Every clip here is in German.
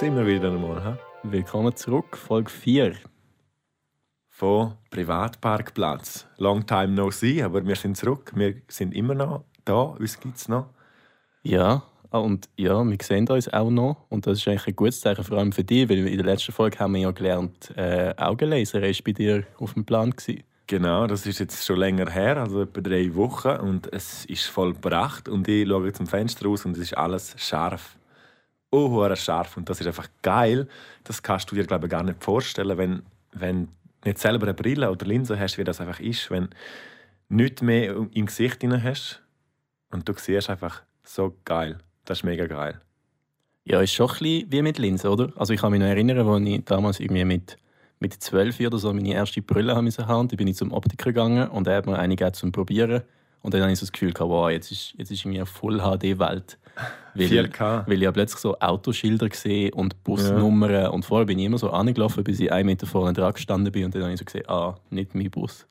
sind wir wieder einmal. He? Willkommen zurück, Folge 4. Von Privatparkplatz. Long time no see, aber wir sind zurück. Wir sind immer noch da. Uns gibt es noch. Ja, ah, und ja, wir sehen uns auch noch. Und das ist eigentlich ein gutes Zeichen, vor allem für dich, weil in der letzten Folge haben wir ja gelernt, äh, Augenlaser war bei dir auf dem Plan. Gewesen. Genau, das ist jetzt schon länger her, also etwa drei Wochen. Und es ist vollbracht. Und ich schaue zum Fenster raus und es ist alles scharf. Oh, scharf. Und das ist einfach geil. Das kannst du dir, glaube ich, gar nicht vorstellen, wenn, wenn du nicht selber eine Brille oder Linse hast, wie das einfach ist, wenn du nichts mehr im Gesicht hast und du siehst einfach so geil. Das ist mega geil. Ja, ist schon ein bisschen wie mit Linsen, oder? Also ich kann mich noch erinnern, als ich damals irgendwie mit mit 12 oder so meine erste Brille haben haben. Da bin ich zum Optiker gegangen und er hat mir eine gegeben zum Probieren. Und dann habe ich so das Gefühl gehabt, wow, jetzt ist, jetzt ist eine Full HD-Welt. Weil, 4K. weil ich habe plötzlich so Autoschilder gesehen und Busnummern. Ja. Und vorher bin ich immer so angelaufen, bis ich einen Meter vorne dran gestanden bin. Und dann habe ich so gesehen, ah, nicht mein Bus.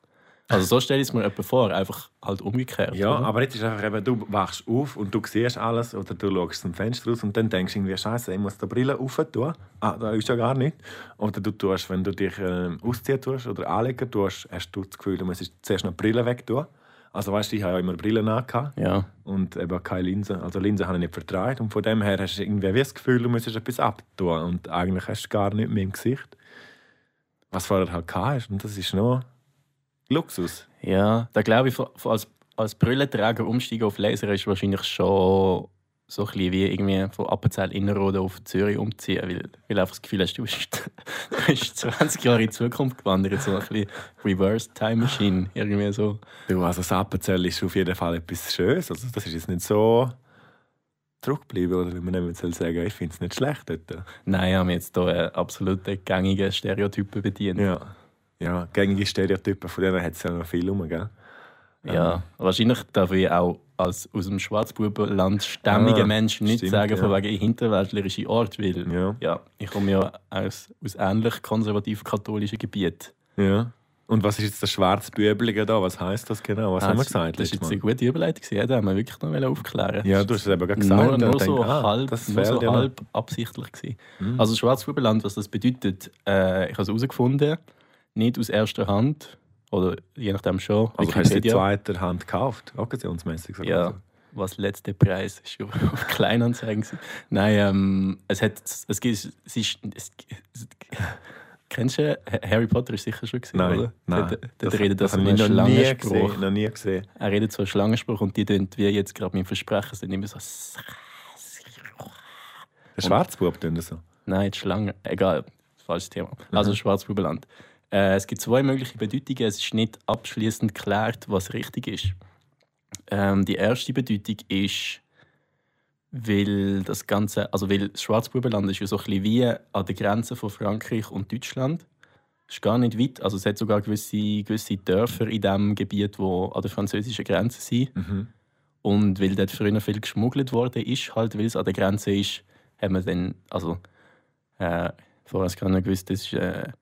Also so stelle ich es mir etwa vor, einfach halt umgekehrt. Ja, oder? aber jetzt ist einfach eben, du wachst auf und du siehst alles oder du schaust zum Fenster raus und dann denkst du irgendwie, Scheiße, ich muss die Brille auf tun. Ah, da ist ja gar nicht. Oder du tust, wenn du dich äh, ausziehen tust oder anlegen tust, hast du das Gefühl, du musst zuerst noch die Brille weg tun. Also weißt du, ich habe ja immer Brillen angehabt ja. und eben keine Linse. Also Linsen habe ich nicht vertraut und von dem her hast du irgendwie das Gefühl, du müsstest etwas abtun und eigentlich hast du gar nicht mehr im Gesicht. Was vorher halt hast und das ist noch Luxus. Ja, da glaube ich, als, als Brillenträger umsteigen auf Laser ist wahrscheinlich schon so ein wie irgendwie von Appenzell Innerrhoden auf Zürich umziehen, weil, weil du einfach das Gefühl hast, du bist, du bist 20 Jahre in die Zukunft gewandert, so ein bisschen Reverse Time Machine, irgendwie so. Du, also das Appenzell ist auf jeden Fall etwas Schönes, also das ist jetzt nicht so zurückgeblieben, oder wie man nicht sagen soll ich finde es nicht schlecht dort. Nein, haben jetzt hier absolute gängige Stereotypen bedient. Ja ja, gängige Stereotypen, von denen hat es ja noch viel rum, gell? Ja, ähm. wahrscheinlich ich auch als aus dem Schwarzbubenland stämmiger ah, Mensch nicht stimmt, sagen, von wegen hinterwäldlerische Ort, weil ja. ja ich komme ja aus, aus ähnlich konservativ-katholischen Gebieten. Ja. Und was ist jetzt das Schwarzbübelige da? Was heißt das genau? Was ah, haben wir gesagt? Das ist jetzt eine gute Überleitung. Ja, da haben wir wirklich noch aufklären Ja, du hast es eben gerade gesagt. Nur, nur so, ah, halb, nur so halb absichtlich. Gewesen. Mhm. Also Schwarzbubenland, was das bedeutet, äh, ich habe es herausgefunden nicht aus erster Hand. Oder je nachdem schon. Also hast du sie zweiter Hand gekauft, auktionsmäßig? Ja, so. was letzte Preis ist auf, Kleinanzeigen. Nein, ähm, es hat, es gibt, es ist, es, Kennst du Harry Potter ist sicher schon gesehen, nein, oder? Nein, der, der das redet das so einen Schlangenspruch. Nie gesehen, noch nie gesehen. Er redet so einen Schlangenspruch und die tun wie jetzt gerade mein Versprechen sind immer so. Der Schwarzbub tun das so? Nein, die Schlange. Egal, falsches Thema. Also mhm. Schwarzbubenland. Äh, es gibt zwei mögliche Bedeutungen. Es ist nicht abschließend geklärt, was richtig ist. Ähm, die erste Bedeutung ist, weil das Ganze, also weil das Schwarzbubenland ist ja so ein bisschen wie an der Grenze von Frankreich und Deutschland. Es ist gar nicht weit. Also es hat sogar gewisse, gewisse Dörfer in diesem Gebiet, die an der französischen Grenze sind. Mhm. Und weil dort früher viel geschmuggelt wurde, ist, halt, weil es an der Grenze ist, haben wir dann, also äh, vorher gar nicht gewusst, das ist äh,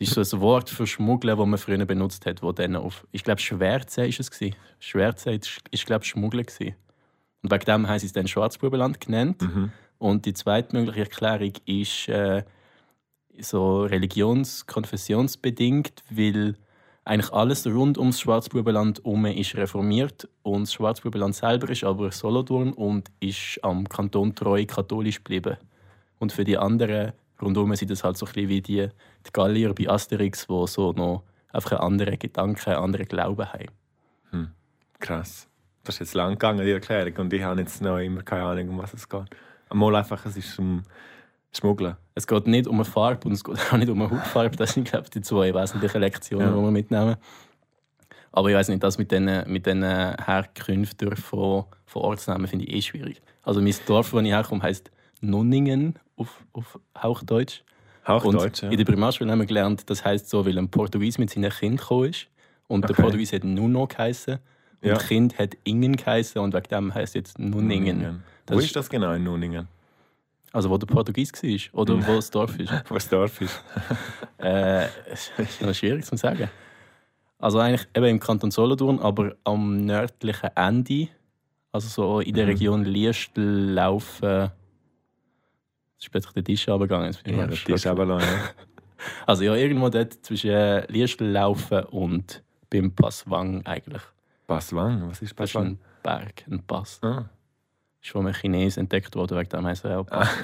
ist so ein Wort für Schmuggeln, das man früher benutzt hat, wo dann auf, ich glaube, Schwärze ist es gewesen. Schwärze ist, glaube Schmuggeln gewesen. Und wegen dem haben sie es dann Schwarzbubenland genannt. Mhm. Und die zweite mögliche Erklärung ist äh, so religions-, konfessionsbedingt, weil eigentlich alles rund ums Schwarzbubenland herum ist reformiert und das Schwarzbubenland selber ist aber Solothurn und ist am Kanton treu katholisch geblieben. Und für die anderen rundum sind das halt so ein bisschen wie die, die Gallier bei Asterix, die so noch einfach einen anderen Gedanken, einen anderen Glauben haben. Hm. Krass. Das ist jetzt lang gegangen, die Erklärung, und ich habe jetzt noch immer keine Ahnung, um was es geht. Einmal einfach, es ist um Schmuggeln. Es geht nicht um eine Farbe und es geht auch nicht um eine Hautfarbe. Das sind, glaube ich, die zwei wesentlichen Lektionen, ja. die wir mitnehmen. Aber ich weiß nicht, das mit den, mit den Herkünften von, von Ortsnamen finde ich eh schwierig. Also mein Dorf, wo ich herkomme, heisst Nunningen auf, auf Hauchdeutsch. Hauchdeutsch, ja. In der Primarschule haben wir gelernt, das heisst so, weil ein Portugies mit seinen Kindern gekommen ist. Und okay. der Portugies hat Nuno geheißen. Und ja. das Kind hat Ingen geheißen und wegen dem heisst es jetzt Nunningen. Wo ist das genau in Nunningen? Also wo der Portugies war oder wo das Dorf ist? wo das Dorf ist. äh, ist noch schwierig zu sagen. Also eigentlich eben im Kanton Solothurn, aber am nördlichen Ende, also so in der mhm. Region Liestl laufen Es ist plötzlich der Tisch runtergegangen. Das bin ich Ja, das ist aber lang, ja. Also ja, irgendwo dort zwischen äh, Liestel laufen und beim Passwang eigentlich. Baswang, was ist Das ist ein Berg, ein Pass. Ah. Ist von einem Chinesen entdeckt worden, wegen dem heisst er auch Pass.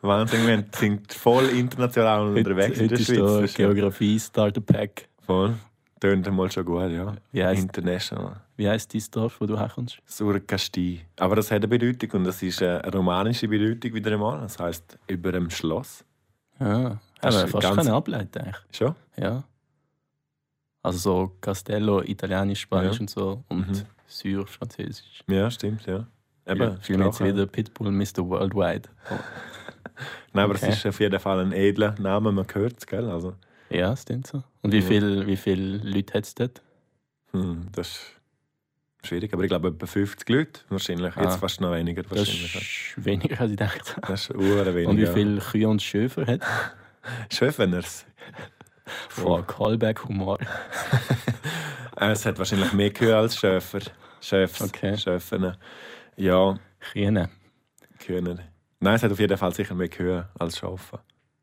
Wahnsinn, wir sind voll international unterwegs in heute der ist Schweiz. Das ist ja Geografie Starter Pack. voll. Tönt einmal schon gut, ja. Wie heisst, International. wie heisst dein Dorf, wo du herkommst? Surcasti. Aber das hat eine Bedeutung und das ist eine romanische Bedeutung wieder einmal. Das heißt über dem Schloss. Ja, Das aber ist fast ganz- keine Ableitung eigentlich. Schon? Ja. Also so Castello, Italienisch, Spanisch Ja. und so und Mhm. Syr, Französisch. Ja, stimmt, ja. Ja, Eben, fühle mich jetzt wieder Pitbull Mr. Worldwide. Nein, aber Okay. es ist auf jeden Fall ein edler Name, man hört es, gell? Also, Ja, das stimmt so. Und wie Ja. viele wie viel Leute hat es dort? hm, das ist schwierig, aber ich glaube etwa 50 Leute wahrscheinlich. Ah. Jetzt fast noch weniger Das wahrscheinlich. ist weniger, als ich gedacht habe. Das ist uhr weniger. Und wie viele Kühe und Schöfer hat Schöfeners. Boah, Callback-Humor. Es hat wahrscheinlich mehr Kühe als Schöfer. Schöfs. Okay. Schöfen. Ja, Kühe. Kühner. Nein, es hat auf jeden Fall sicher mehr Kühe als Schafe.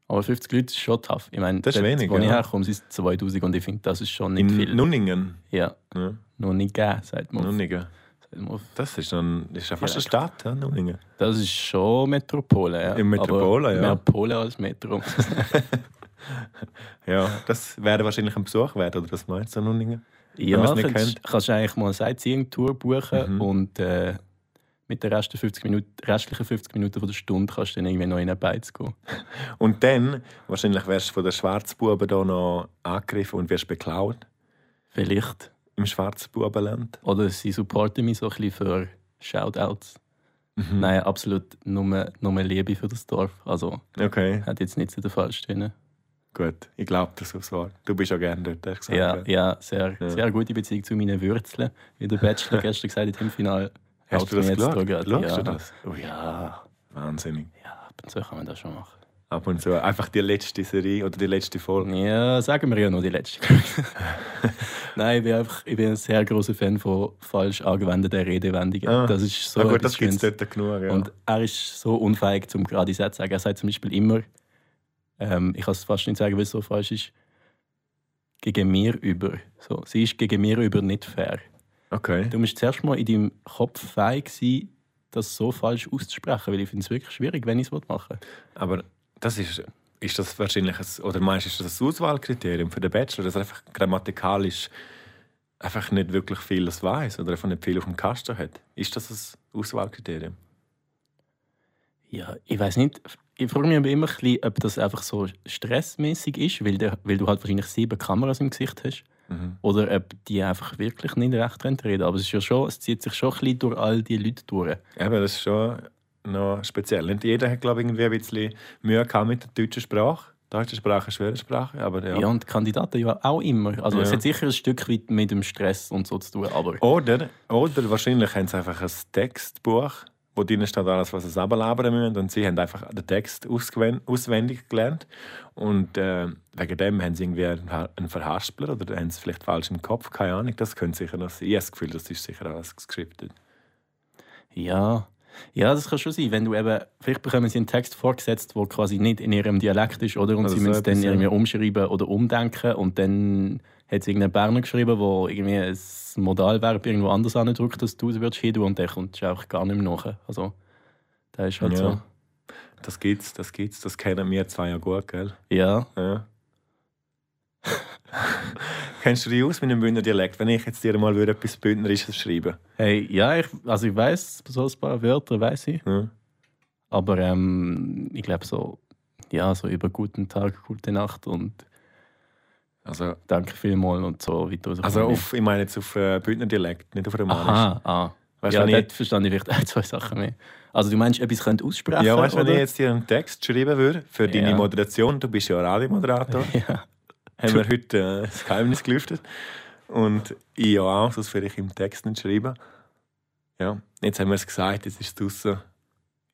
Aber 50 Leute ist schon tough. Ich meine, Das ist dort, wenig, wo ich ja. herkomme, sind es 2000 und ich finde, das ist schon nicht In viel. Nunningen. Ja, Ja, gegeben, sagt man. Nunningen. Das ist, das ist ja fast eine. Stadt, ja, Nunningen. Das ist schon Metropole, ja. Im Metropole, Aber ja. Mehr Pole als Metro. Ja, das wäre wahrscheinlich ein Besuch wert, oder was meinst du, Nunningen? ja, kannst, kannst du eigentlich mal eine Sightseeing-Tour buchen Mhm. und äh, mit den restlichen 50 Minuten, restlichen 50 Minuten von der Stunde kannst du dann irgendwie noch in eine Beiz gehen. Und dann, wahrscheinlich wärst du von den Schwarzbuben da noch angegriffen und wirst beklaut Vielleicht. im Schwarzbubenland. Oder sie supporten mich so ein bisschen für Shoutouts. Mhm. Nein, absolut nur, nur Liebe für das Dorf. Also Okay, hat jetzt nicht so den falsch drin. gut. Ich glaube das aufs Wort. Du bist ja gerne dort, hast gesagt. Ja, ja, sehr, Ja. sehr gute Beziehung zu meinen Wurzeln. Wie der Bachelor gestern gesagt hat im Finale. Hast du das geschaut? Schaust ja. du das? Oh ja, wahnsinnig. ja, ab und zu kann man das schon machen. Ab und zu einfach die letzte Serie oder die letzte Folge. Ja, sagen wir ja noch die letzte. Nein, ich bin, einfach, ich bin ein sehr großer Fan von falsch angewendeten Redewendungen. Ah. Das ist so So gut, das gibt es dort genug. Ja. Und er ist so unfähig, zum gerade Sätze zu sagen. Er sagt zum Beispiel immer, ähm, ich kann es fast nicht sagen, weil es so falsch ist, gegen mir über. So, sie ist gegen mir über nicht fair. Okay. Du musst zuerst mal in deinem Kopf fähig sein, das so falsch auszusprechen, weil ich finde es wirklich schwierig, wenn ich es machen will. Aber das ist, ist das wahrscheinlich, ein, oder meinst du, ist das ein Auswahlkriterium für den Bachelor, dass er einfach grammatikalisch einfach nicht wirklich vieles weiß oder einfach nicht viel auf dem Kasten hat? Ist das ein Auswahlkriterium? Ja, ich weiß nicht. Ich frage mich aber immer ein bisschen, ob das einfach so stressmäßig ist, weil, der, weil du halt wahrscheinlich sieben Kameras im Gesicht hast. Mhm. Oder ob die einfach wirklich nicht recht reden. Aber es, ist ja schon, es zieht sich schon ein bisschen durch all die Leute durch. Eben, das ist schon noch speziell. Nicht jeder hat, glaube ich, irgendwie ein bisschen Mühe gehabt mit der deutschen Sprache. Die deutsche Sprache ist eine schwere Sprache, aber ja. Ja, und die Kandidaten ja auch immer. Also es Ja. hat sicher ein Stück weit mit dem Stress und so zu tun. Aber Oder, oder wahrscheinlich haben sie einfach ein Textbuch, wo drin steht alles, was sie runterlabern müssen. Und sie haben einfach den Text auswendig gelernt. Und äh, wegen dem haben sie irgendwie einen, Verhaspler oder haben sie vielleicht falsch im Kopf, keine Ahnung. Das könnte sicher noch sein. Ich habe das Gefühl, das ist sicher alles gescriptet. Ja. Ja, das kann schon sein. Wenn du eben, vielleicht bekommen sie einen Text vorgesetzt, der quasi nicht in ihrem Dialekt ist, oder? Und Also sie so müssen es dann irgendwie umschreiben oder umdenken. Und dann hat es irgendeinen Berner geschrieben, der irgendwie ein Modalverb irgendwo anders andrückt, als du es würdest hin und der kommt einfach gar nicht mehr nach. Also, da ist halt Ja. so. Das gibt's, das gibt's. Das kennen wir zwei ja gut, gell? Ja. Ja. Kennst du dich aus mit dem Bündner Dialekt? Wenn ich jetzt dir mal würde etwas Bündnerisches schreiben Hey, ja, ich, also ich weiß so ein paar Wörter, weiß ich. ja. Aber ähm, ich glaube so, ja, so über guten Tag, gute Nacht und Also, danke vielmals und so weiter. so also ich. auf, ich meine jetzt auf äh, Bündner Dialekt, nicht auf Romanisch. Aha, ah. Weißt ja, dort verstand ich vielleicht ein, zwei Sachen mehr. Also du meinst, etwas könnt aussprechen? ich, ja, weißt du, wenn ich jetzt dir einen Text schreiben würde für deine Ja. Moderation, du bist ja Radiomoderator, ja. haben wir heute äh, das Geheimnis gelüftet. Und ich ja auch, sonst würde ich im Text nicht schreiben. Ja, jetzt haben wir es gesagt, jetzt ist es draussen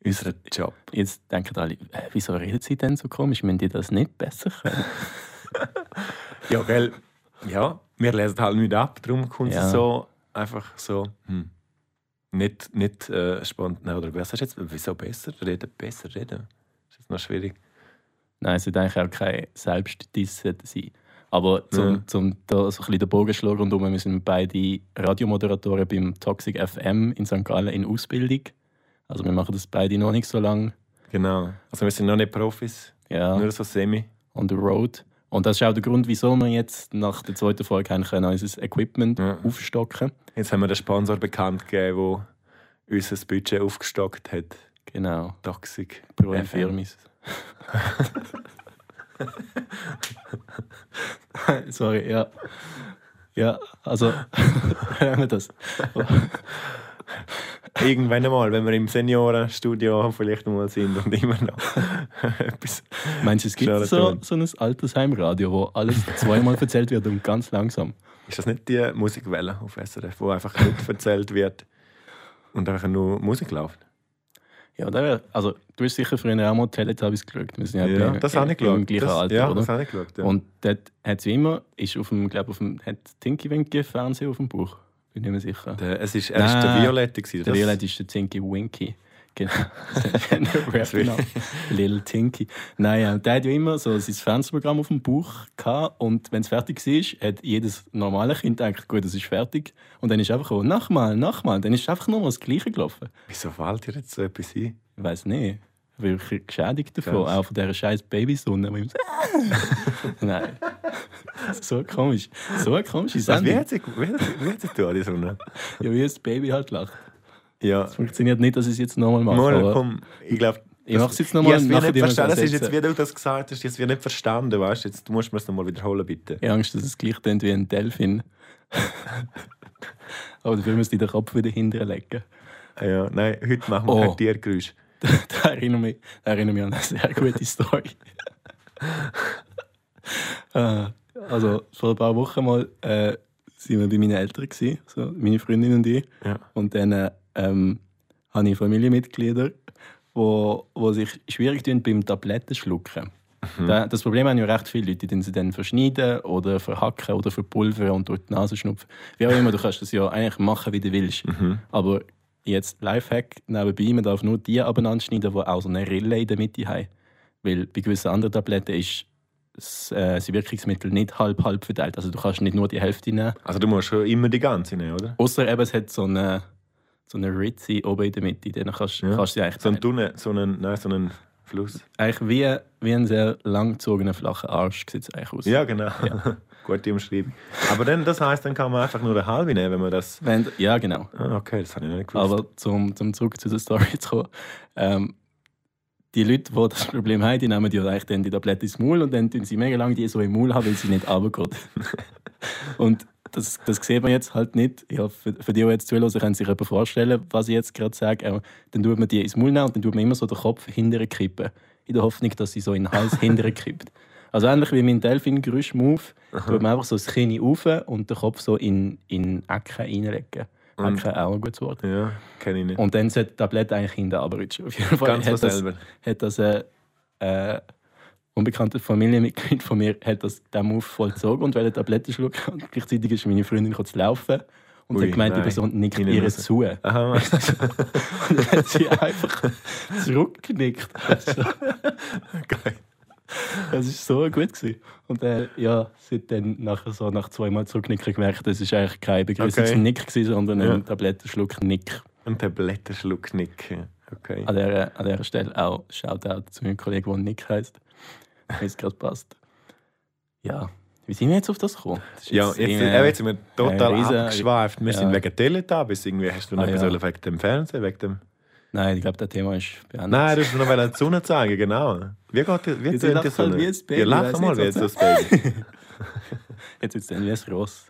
unser Job. Jetzt denken alle, äh, wieso redet sie denn so komisch? Müssen die das nicht besser können? Ja, gell, ja, wir lesen halt nicht ab, darum kommt Ja. es so einfach so, hm. nicht, nicht äh, spontan, oder was hast du jetzt, wieso besser reden? Besser reden? Ist das noch schwierig? Nein, es sollte eigentlich auch kein Selbstdissen sein. Aber zum, Ja. zum da so ein bisschen den Bogen schlagen rundum, wir sind beide Radiomoderatoren beim Toxic FM in St. Gallen in Ausbildung. Also wir machen das beide noch nicht so lange. Genau. Also wir sind noch nicht Profis, Ja, nur so semi. on the road. Und das ist auch der Grund, wieso wir jetzt nach der zweiten Folge haben können unser Equipment Ja. aufstocken. Jetzt haben wir den Sponsor bekannt gegeben, der unser Budget aufgestockt hat. Genau, Toxic. Pro. Firmis. Sorry, ja. Ja, also, hören wir das. Irgendwann einmal, wenn wir im Seniorenstudio vielleicht mal sind und immer noch etwas. Meinst du, es gibt so, so ein Altersheimradio, wo alles zweimal erzählt wird und ganz langsam? Ist das nicht die Musikwelle auf SRF, wo einfach nicht erzählt wird und einfach nur Musik läuft? Ja, da wär, also du hast sicher früher auch mal Teletubbies geschaut. Wir sind ja, Ja, bei- das habe ich im geschaut. gleichen Das, Alter, ja, oder? das habe ich geschaut. Ja. Und dort hat sie immer, ist auf dem, glaube auf dem, hat Tinky Winky Fernseher auf dem Buch. Bin nicht mehr sicher. der, es ist, er ist der. Violette. gewesen. Der Das- Violet ist der Tinky Winky. Genau. Little Tinky. Nein, ja, der hat ja immer so sein Fernsehprogramm auf dem Buch gehabt und wenn es fertig war, hat jedes normale Kind gedacht, gut, das ist fertig. Und dann ist einfach so, nochmal, nochmal. Dann ist einfach nur mal das Gleiche gelaufen. Wieso fällt dir jetzt so etwas ein? Ich weiß nicht. Wirklich geschädigt davon, Krass. auch von dieser scheiß Babysonne. Nein. So komisch. So eine komische Also, wie Sendung. hat sie, wie hat sie, wie hat sie die Sonne? Ja, wie das Baby halt lacht. Ja, Funktioniert nicht, dass ich es jetzt nochmal mache. mal, komm, ich glaube... Ich mach's jetzt noch mal Ich wir verstanden. Das ist jetzt, wie du das gesagt hast, jetzt wird nicht verstanden, weißt? Jetzt, du musst mir es nochmal wiederholen, bitte. Ich habe Angst, dass es gleich klingt wie ein Delfin. Aber dafür müsste ich den Kopf wieder hinterher legen. Ah Ja, nein, heute machen wir Oh. kein Tiergeräusch. Da erinnere mich, da erinnere mich an eine sehr gute Story. Äh, also, vor ein paar Wochen mal äh, sind wir bei meinen Eltern, gewesen, so, meine Freundin und ich. Ja. Und dann ähm, habe ich Familienmitglieder, wo, wo sich schwierig tun beim Tabletten schlucken. Da, das Problem haben ja recht viele Leute, die sie dann verschneiden oder verhacken oder verpulvern und durch die Nase schnupfen. Wie auch immer, du kannst das ja eigentlich machen, wie du willst. Mhm. Aber jetzt Lifehack nebenbei, man darf nur die abeinander schneiden, die auch so eine Rille in der Mitte haben. Weil bei gewissen anderen Tabletten ist das, äh, das Wirkungsmittel nicht halb-halb verteilt. Also du kannst nicht nur die Hälfte nehmen. Also du musst schon immer die ganze nehmen, oder? Außer eben, es hat so eine, so eine Ritze oben in der Mitte. Dann kannst, Ja. kannst du sie eigentlich, So ein Tunnel, so einen, nein, so einen Fluss. eigentlich wie, wie ein sehr langgezogener, flacher Arsch sieht es eigentlich aus. Ja, genau. Gute Umschreibung. Aber dann, das heisst, dann kann man einfach nur eine halbe nehmen, wenn man das... Wenn, ja, genau. Ah, okay, das habe ich noch nicht gewusst. Aber zum, zum zurück zu der Story zu kommen. Ähm, die Leute, die das Problem haben, die nehmen ja eigentlich dann die Tablette ins Maul und dann tun sie mega lange die so im Maul haben, weil sie nicht runtergeht. und das, das sieht man jetzt halt nicht. Ja, für, für die, die jetzt zuhören, können sich etwa vorstellen, was ich jetzt gerade sage. Äh, dann tut man die ins Maul nehmen und dann tut man immer so den Kopf hinterher kippen. In der Hoffnung, dass sie so in den Hals hinterher kippt. Also ähnlich wie mein Delfin-Geräusch-Move, tut man einfach so das Kinn auf und den Kopf so in, in Ecken reinlegen. Und- Ecken auch ein gutes Wort. ja, kenne ich nicht. Und dann sollte die Tablette eigentlich hinten runterrutschen. Auf jeden Fall Ganz hat das, hat das ein äh, unbekanntes Familienmitglied von mir hat das den Move vollzogen und wollte Tabletten schlucken. Und gleichzeitig ist meine Freundin zu laufen und Ui, hat gemeint, die nein. Person nickt Innen ihr zu. Und Aha, dann hat sie einfach zurückgenickt. Geil. das war so gut. Gewesen. Und äh, ja, sie hat dann nachher so nach zweimal zurücknicken gemerkt, das ist eigentlich kein Begrüßungsnick, gewesen, sondern Ja. ein Tablettenschluck-Nick. Ein Tablettenschluck-Nick. Okay. An dieser, an dieser Stelle auch Shoutout zu meinem Kollegen, der Nick heisst. Wenn es gerade passt. Ja, wie sind wir jetzt auf das gekommen? Das Ja, jetzt, irgendwie- äh, jetzt sind wir total Riesen- abgeschweift. Wir ja. sind wegen Teletubbies. Irgendwie hast du noch Ah, etwas ja. wegen dem Fernsehen, wegen dem... Nein, ich glaube, das Thema ist beendet. Nein, du hast noch die Sonne zeigen, genau. Wie geht die, wie tönt die lacht halt Sonne? wie ein Baby, Ja, lach mal wie jetzt das Baby. Jetzt wird es wie ein Ross.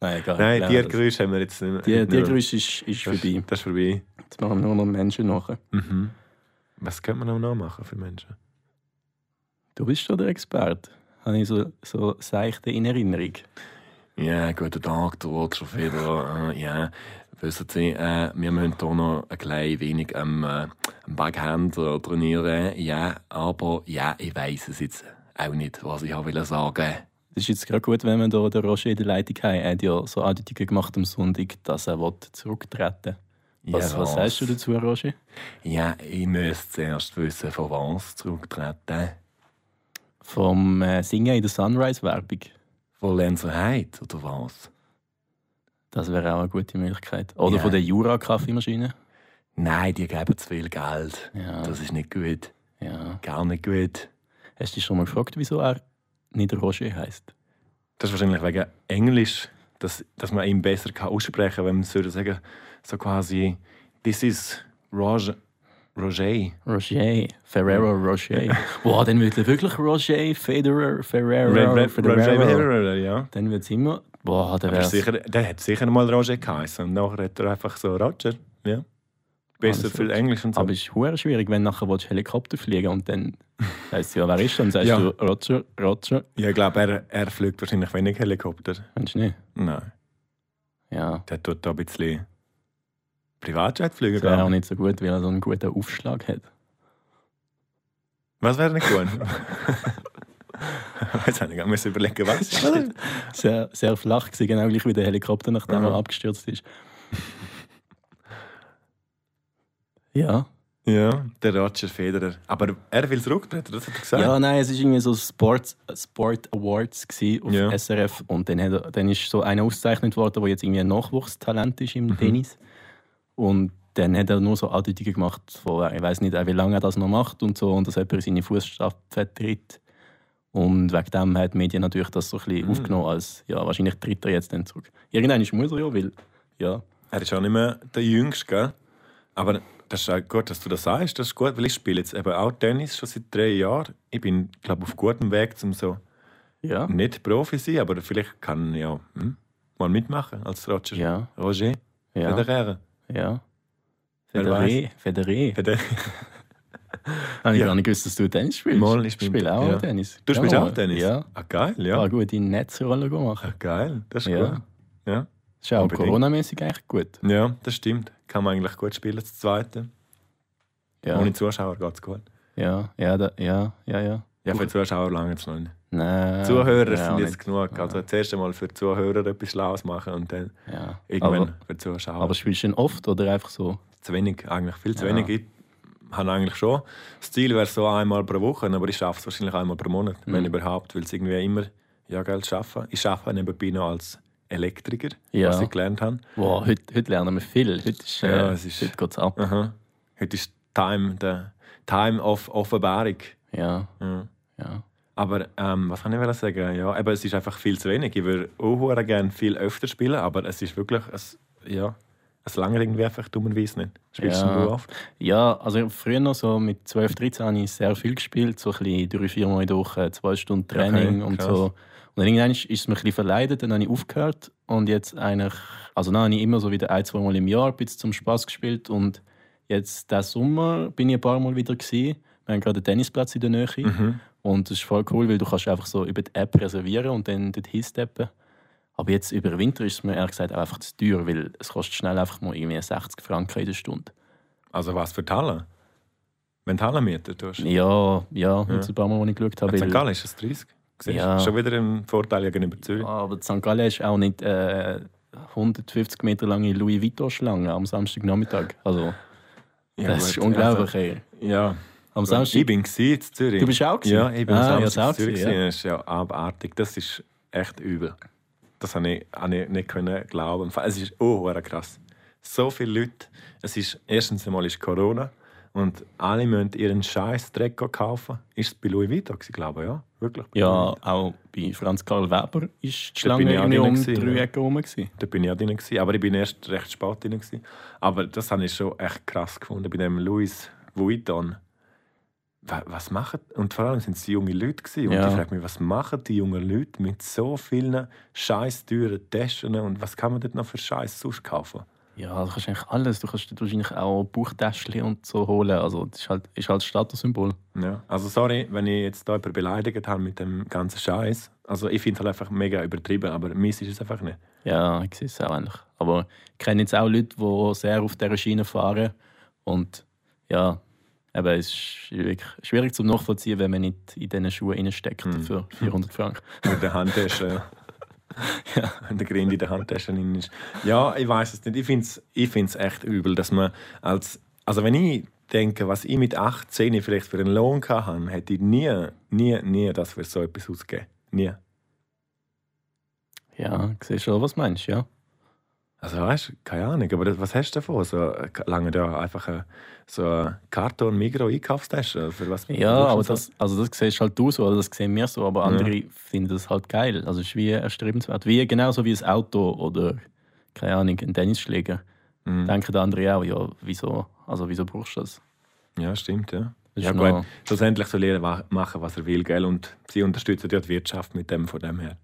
Nein, egal. Nein. Tiergeräusche haben wir jetzt nicht mehr. Geräusch ist, ist Das, vorbei. das ist vorbei. Jetzt machen wir nur noch Menschen nach. Mhm. Was könnte man noch nachmachen für Menschen? Du bist schon der Experte. Habe ich so, so seichte in Erinnerung. Ja, guten Tag, der Roger Federer. Äh, ja, wissen Sie, äh, wir müssen hier noch ein klein wenig am, äh, am Backhand trainieren. Ja, aber ja, ich weiß es jetzt auch nicht, was ich auch will sagen Das ist jetzt gerade gut, wenn wir hier den Roger in der Leitung haben. Er hat ja so Andeutungen gemacht am Sonntag, dass er zurücktreten will. Was, was sagst du dazu, Roger? Ja, ich müsste zuerst wissen, von was zurücktreten. Vom äh, Singen in der Sunrise-Werbung. Von Lenzer Heid, oder was? Das wäre auch eine gute Möglichkeit. Oder Ja. von der Jura-Kaffeemaschine. Nein, die geben zu viel Geld. Ja. Das ist nicht gut. ja. Gar nicht gut. Hast du dich schon mal gefragt, wieso er nicht Roger heisst? Das ist wahrscheinlich wegen Englisch, dass, dass man ihn besser kann aussprechen kann, wenn man würde sagen, so quasi, this is Roger. Roger. Roger. Ferrero Roger. Boah, dann wird er wirklich Roger Federer Ferrero Red- Red- Federer. Roger Federer, ja. Dann wird es immer. Boah, der wäre. sicher, der hat sicher mal Roger geheißen. Und nachher hat er einfach so Roger. Ja. Besser für. Englisch und so. Aber es ist schwierig, wenn du nachher Helikopter fliegen und dann heißt ja, wer ist dann? Sagst Ja. du Roger, Roger? ja, ich glaube, er, er fliegt wahrscheinlich wenig Helikopter. Meinst du nicht? Nein. Ja. Der tut da ein bisschen Privatjet fliegen. Das wäre auch nicht so gut, weil er so einen guten Aufschlag hat. Was wäre nicht gut? Jetzt habe ich nicht überlegen, was. Sehr, sehr flach gewesen, genau gleich wie der Helikopter, nachdem er Aha. abgestürzt ist. Ja. Ja, der Roger Federer. Aber er will zurücktreten, das hat er gesagt. Ja, nein, es war irgendwie so Sport, Sport Awards auf Ja. SRF und dann, hat dann ist so einer ausgezeichnet worden, der jetzt irgendwie ein Nachwuchstalent ist im Mhm. Tennis. Und dann hat er nur so Andeutungen gemacht, von, ich weiß nicht, wie lange er das noch macht und so, und dass jemand in seine Fußstapfen tritt. Und wegen dem hat die Medien natürlich das so ein bisschen Mhm. aufgenommen, als ja, wahrscheinlich tritt er jetzt dann zurück. Irgendwann muss er ja, weil ja, Er ist auch nicht mehr der Jüngste, gell? Aber das ist auch gut, dass du das sagst. Das ist gut, weil ich spiele jetzt eben auch Tennis schon seit drei Jahren. Ich bin, glaube auf gutem Weg, um so ja, nicht Profi zu sein, aber vielleicht kann ich ja hm, mal mitmachen als Roger. ja, Roger ja, Federer. ja. Federer, Federer. Federer. Habe ich Ja. gar nicht gewusst, dass du Tennis spielst. Mal, ich spiele- auch ja. Tennis. Du spielst ja, auch Tennis? Ja. Ah, geil, Ja. ja. Eine gute Netzrolle machen. Ah, geil, das ist Ja. gut. Ja. Das ist auch coronamäßig eigentlich gut. ja, das stimmt. Kann man eigentlich gut spielen, das Zweite. Ja, Ohne Zuschauer geht es gut. ja, ja, da, ja, ja, ja. Ja, für Zuschauer lange es noch nicht. Nein. Zuhörer ja, sind jetzt nicht. genug. Also zuerst einmal für die Zuhörer etwas Schlaues machen und dann Ja. irgendwann Aber, für Zuschauer. aber spielst du denn oft oder einfach so? zu wenig, eigentlich viel zu wenig. Ich habe eigentlich schon. Das Ziel wäre so einmal pro Woche, aber ich schaffe es wahrscheinlich einmal pro Monat, wenn Mhm. überhaupt, weil es irgendwie immer ja, Geld schaffen. Ich arbeite nebenbei noch als Elektriker, Ja. was ich gelernt habe. Wow, heute, heute lernen wir viel. Heute, ist, äh, Ja, es ist- heute geht's ab. Aha. Heute ist Time, der Time of Offenbarung. Ja, Ja. ja. Aber ähm, was kann ich sagen? Ja, eben, es ist einfach viel zu wenig. Ich würde auch gerne viel öfter spielen, aber es ist wirklich, es, ja, es lange irgendwie einfach dummerweise nicht. Spielst Ja. du oft? Ja, also früher noch so mit 12, 13 habe ich sehr viel gespielt, so ein bisschen drei, vier Mal in der Woche, zwei Stunden Training Okay, und so. Und irgendwann ist es mir ein bisschen verleidet, dann habe ich aufgehört und jetzt eigentlich, also dann habe ich immer so wieder ein, zwei Mal im Jahr bisschen zum Spaß gespielt und jetzt diesen Sommer bin ich ein paar Mal wieder gewesen. Wir haben gerade einen Tennisplatz in der Nähe Mhm. und das ist voll cool, weil du kannst einfach so über die App reservieren und dann dort hinsteppen. Aber jetzt über den Winter ist es mir ehrlich gesagt auch einfach zu teuer, weil es kostet schnell einfach mal irgendwie 60 Franken in der Stunde. Also was für die Halle? Wenn du Halle mieten tust? Ja, ja, jetzt ein paar Mal, als ich geschaut habe. In St. Gallen ist es 30. Siehst? Ja. Schon wieder ein Vorteil gegenüber Zürich. Ja, aber St. Gallen ist auch nicht äh, 150 Meter lange Louis Vuitton-Schlange am Samstagnachmittag. Also, Ja, das gut, ist unglaublich. Also, ja. Am Ich Samstag. bin gewesen in Zürich. Du bist auch gewesen? Ja, ich bin Ah, am ja, Samstag auch in Zürich. gewesen. Das ist ja abartig. Das ist echt übel. Das habe ich, habe ich nicht können glauben. Es ist oh, krass. So viele Leute. Es ist, erstens einmal ist Corona und alle müssen ihren scheiß Dreck kaufen. Ist es bei Louis Vuitton, glaube ich, ja? Wirklich? Ja, auch bei Franz Karl Weber ist die Schlange irgendwie um gewesen, drei. Ecken rum. gewesen. Da bin ich auch drin. Gewesen. Aber ich bin erst recht spät drin. Gewesen. Aber das habe ich schon echt krass gefunden bei dem Louis Vuitton. Wa- Was machen Und vor allem sind es junge Leute. Gewesen. Und Ja. ich frage mich, was machen die jungen Leute mit so vielen scheiß teuren Taschen und was kann man dort noch für Scheiß sonst kaufen? Ja, du kannst eigentlich alles. Du kannst wahrscheinlich auch Bauchtäschchen und so holen. Also, das ist halt, ist halt Statussymbol. Ja. Also sorry, wenn ich jetzt da jemanden beleidigt habe mit dem ganzen Scheiß. Also ich finde es halt einfach mega übertrieben, aber mies ist es einfach nicht. Ja, ich sehe es auch eigentlich. Aber ich kenne jetzt auch Leute, die sehr auf dieser Schiene fahren. Und ja, eben, es ist wirklich schwierig zu nachvollziehen, wenn man nicht in diesen Schuhen steckt Mhm. für 400 Franken. Mit der Handtasche. ja. Ja. Wenn der Grind in der Handtasche drin ist. Ja, ich weiß es nicht. Ich finde es ich find's echt übel, dass man als. Also, wenn ich denke, was ich mit 18 vielleicht für einen Lohn hatte, hätte ich nie, nie, nie das für so etwas ausgegeben. Nie. Ja, ich sehe schon, was du meinst, ja. Also, weißt du, keine Ahnung, aber was hast du davon? So äh, lange da einfach eine, so eine Karton-Migro-Einkaufstasche? Für was Ja, aber so? das, also das siehst halt du so, oder das sehen wir so, aber andere finden das halt geil. Also es ist wie erstrebenswert. Wie, genauso wie ein Auto oder, keine Ahnung, ein Tennisschläger. Mhm. Denken der andere auch, ja, wieso, also wieso brauchst du das? Ja, stimmt, ja. das Ja, gut. Schlussendlich soll jeder machen, was er will, gell? Und sie unterstützen ja die Wirtschaft mit dem von dem her.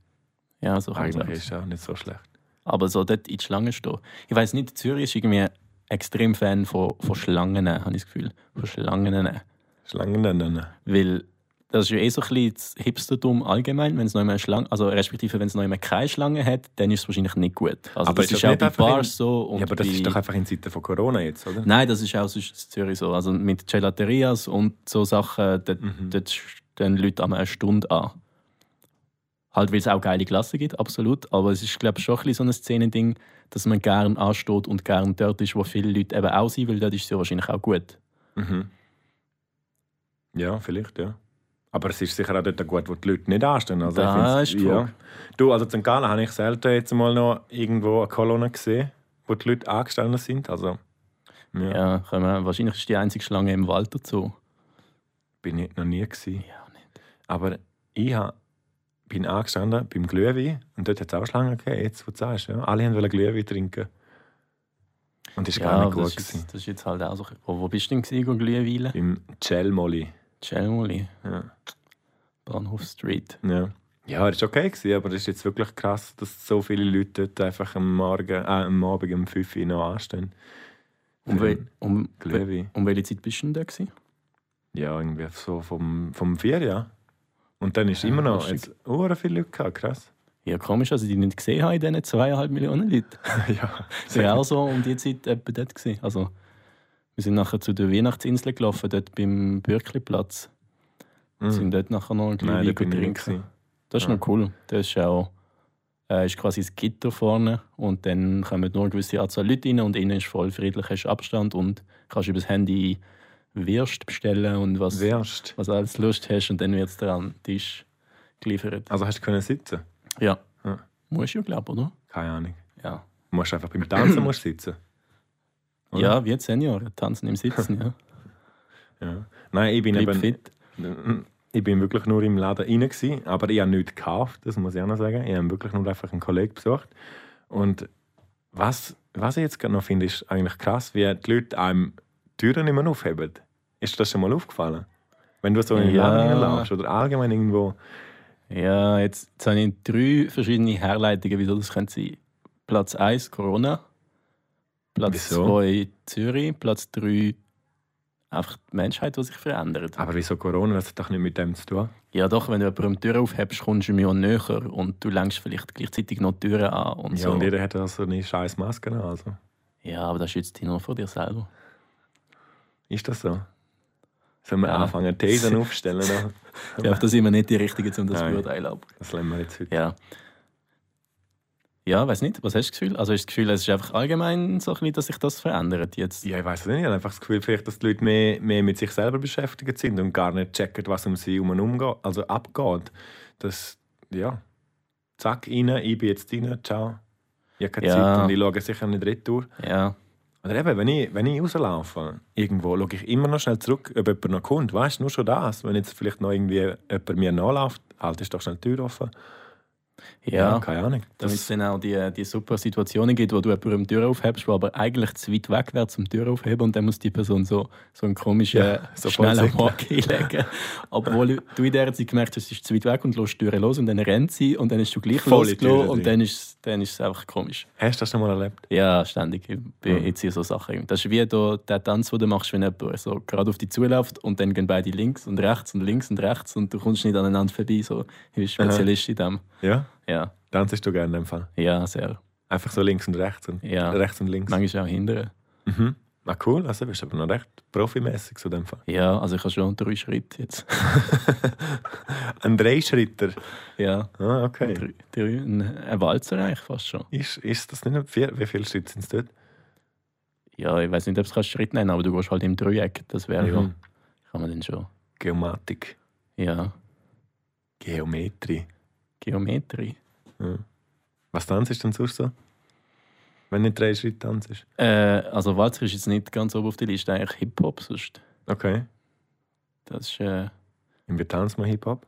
ja, so Eigentlich ist es auch nicht so schlecht. Aber so dort in die Schlange stehen. Ich weiß nicht, Zürich ist irgendwie extrem Fan von, von Schlangen, habe ich das Gefühl. Von Schlangen. Schlangen. Weil das ist ja eh so ein bisschen das Hipstertum allgemein. Wenn es noch immer Schlange, also respektive wenn es noch immer keine Schlange hat, dann ist es wahrscheinlich nicht gut. Also Aber das ist das ist auch bei Bars in- so. Und Ja, aber das bei, ist doch einfach in Zeiten von Corona jetzt, oder? Nein, das ist auch sonst in Zürich so. Also mit Gelaterias und so Sachen, dort, Mhm. dort stehen Leute einmal eine Stunde an. Halt, weil es auch geile Klassen gibt, absolut. Aber es ist, glaube ich, schon ein bisschen so ein Szenending, dass man gern ansteht und gern dort ist, wo viele Leute eben auch sind, weil dort ist es ja wahrscheinlich auch gut. Mhm. Ja, vielleicht, ja. Aber es ist sicher auch dort gut, wo die Leute nicht anstehen. Also ich Da find's- ist ja. Du, also zum Gala habe ich selten jetzt mal noch irgendwo eine Kolonne gesehen, wo die Leute angestanden sind. Also, ja, Ja, wir, wahrscheinlich ist die einzige Schlange im Wald dazu. bin ich noch nie gewesen. Ja, nicht. Aber ich ha- bin angestanden beim Glühwein und dort hat es auch Schlangen gegeben, jetzt wo du sagst. Ja. Alle wollten Glühwein trinken. Und das war gar Ja, nicht gut. das, ist, gewesen. jetzt- das ist jetzt halt auch so. Wo, wo bist du denn gewesen, Glühweile? Beim Cellmoli. Chelmoli, Ja. Bahnhof Street. Ja. Ja, das war okay, gewesen, aber das ist jetzt wirklich krass, dass so viele Leute dort einfach am, Morgen, äh, am Abend um 5 Uhr noch anstehen. Um, einen um, Glühwein. um welche Zeit bist du denn da? Gewesen? Ja, irgendwie so vom, vom 4 ja. Und dann ist Ja, immer noch jetzt ur viele Leute gehabt, krass. Ja, komisch, dass ich die nicht gesehen habe in diesen zweieinhalb Millionen Leuten. ja, Ich war auch so um die Zeit etwa dort. Gewesen. Also, wir sind nachher zu der Weihnachtsinsel gelaufen, dort beim Bürkliplatz. Mhm. Sind dort nachher noch ein trinken. gewesen. Das ist Ja. noch cool. Das ist auch äh, ist quasi das Gitter vorne und dann kommen nur eine gewisse Anzahl Leute rein und innen ist voll friedlich, hast Abstand und kannst über das Handy Wirst bestellen und was, Wärst. was alles Lust hast und dann wird es dir an den Tisch geliefert. Also hast du können sitzen? Ja. Ja. Muss ja, glaube oder? Keine Ahnung. Ja. Du musst einfach beim Tanzen musst sitzen. Oder? Ja, wie Senioren, tanzen im Sitzen, ja. ja. Nein, ich bin Bleib eben... fit. Ich bin wirklich nur im Laden rein, gewesen, aber ich habe nichts gekauft, das muss ich auch noch sagen. Ich habe wirklich nur einfach einen Kollegen besucht. Und was, was ich jetzt gerade noch finde, ist eigentlich krass, wie die Leute einem die Türen nicht mehr aufheben. Ist dir das schon mal aufgefallen? Wenn du so in den Ja. Laden reinläufst oder allgemein irgendwo... Ja, jetzt, jetzt habe ich drei verschiedene Herleitungen, wieso das könnte sein. Platz 1 Corona, Platz Wieso? 2 Zürich, Platz 3 einfach die Menschheit, die sich verändert. Aber wieso Corona? Das hat doch nicht mit dem zu tun. Ja doch, wenn du jemandem die Tür aufhebst, kommst du ja näher und du lenkst vielleicht gleichzeitig noch die Türen an und Ja, so. und jeder hat auch so eine scheiß Maske an, also. ja, aber das schützt dich nur vor dir selber. Ist das so? Sollen wir Ja. anfangen, Thesen aufstellen? Ich glaube, da sind wir nicht die Richtigen, um das zu beurteilen. aber- Das lassen wir jetzt heute. Ja. Ja, weiß nicht. Was hast du das Gefühl? Also hast du das Gefühl, es ist einfach allgemein so ein bisschen, dass sich das verändert jetzt? Ja, ich weiß es nicht. Ich habe einfach das Gefühl, vielleicht, dass die Leute mehr, mehr mit sich selber beschäftigt sind und gar nicht checken, was um sie herum umgeht, also abgeht. Das, ja, zack, rein, ich bin jetzt rein, ciao. Ich habe keine Ja. Zeit und ich schaue sicher nicht retour. Ja. Oder eben, wenn ich, wenn ich rauslaufe, irgendwo, schaue ich immer noch schnell zurück, ob jemand noch kommt. Weißt du, nur schon das. Wenn jetzt vielleicht noch irgendwie jemand mir nachläuft, halt ist doch schnell die Tür offen. Ja. keine Ahnung. Damit es Das, dann auch die, die super Situationen gibt, wo du jemandem die Tür aufhebst, wo aber eigentlich zu weit weg wäre zum Tür aufheben und dann muss die Person so, so einen komischen, Ja, so schnellen Haken einlegen. Obwohl du in dieser Zeit gemerkt hast, es ist zu weit weg und lässt die Tür los und dann rennt sie und dann ist du gleich Voll losgelassen und dann ist, dann ist es einfach komisch. hast du das schon mal erlebt? Ja, ständig. Ich, bin, Mhm. ich ziehe so Sachen. Das ist wie da, der Tanz, den du machst, wenn jemand so gerade auf dich zuläuft und dann gehen beide links und rechts und links und rechts und du kommst nicht aneinander vorbei. So. Ich bin Spezialist in dem. Ja? Ja, Tanzest du gerne dem Fall? ja, sehr. Einfach so links und rechts und Ja. rechts und links. Manchmal auch hindern. Mhm. Ah, cool. Also bist du aber noch recht profimäßig zu dem Fall. Ja, also ich habe schon drei Schritte jetzt. Ein Dreischritter. ja, Ah, okay. drei, drei, ein, ein Walzer eigentlich fast schon. Ist, ist das nicht vier? Wie viele Schritte sind es dort? Ja, ich weiß nicht, ob es Schritt nennen aber du gehst halt im Dreieck. Das wäre ja, Mhm. kann man dann schon. Geomatik. Ja, Geometrie. Geometrie. Ja. Was tanzt ist denn sonst so? Wenn nicht drei Schritte tanzt? Äh, also Walzer ist jetzt nicht ganz oben auf der Liste, eigentlich Hip-Hop sonst. Okay. Das ist, äh, Und wie tanzt man Hip-Hop?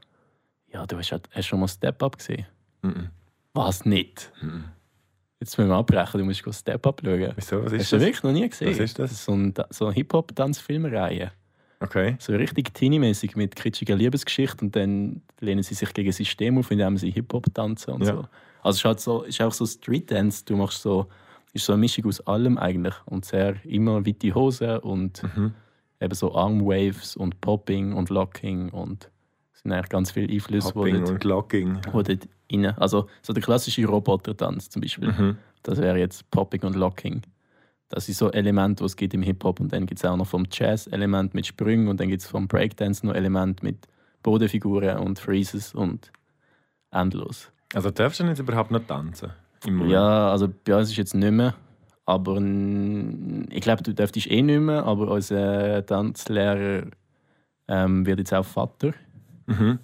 ja, du hast, halt- hast schon mal Step-Up gesehen. Mhm. Was nicht? Mhm. Jetzt müssen wir abbrechen, du musst Step-Up schauen. Wieso? Was Hast ist du das? wirklich noch nie gesehen? Was ist das? So, ein, so eine Hip-Hop-Tanzfilmreihe. Okay. So richtig teenie-mäßig mit kitschiger Liebesgeschichte und dann lehnen sie sich gegen das System auf, indem sie Hip-Hop tanzen und Ja. so. Also es ist, halt so, ist auch so Street-Dance. Du machst so, ist so eine Mischung aus allem eigentlich und sehr immer weite Hosen und Mhm. eben so Armwaves und Popping und Locking und es sind eigentlich ganz viele Einflüsse, die Hopping dort, und Locking. wo dort rein, also so der klassische Roboter-Tanz zum Beispiel. Mhm. Das wäre jetzt Popping und Locking. Das sind so Elemente, die es gibt im Hip-Hop. Und dann gibt es auch noch vom Jazz-Element mit Sprüngen und dann gibt es vom Breakdance noch Elemente mit Bodenfiguren und Freezes und endlos. Also darfst du nicht überhaupt noch tanzen? Ja, also bei uns ist jetzt nicht mehr. Aber ich glaube, du dürftest eh nicht mehr. Aber unser Tanzlehrer ähm, wird jetzt auch Vater. Mhm.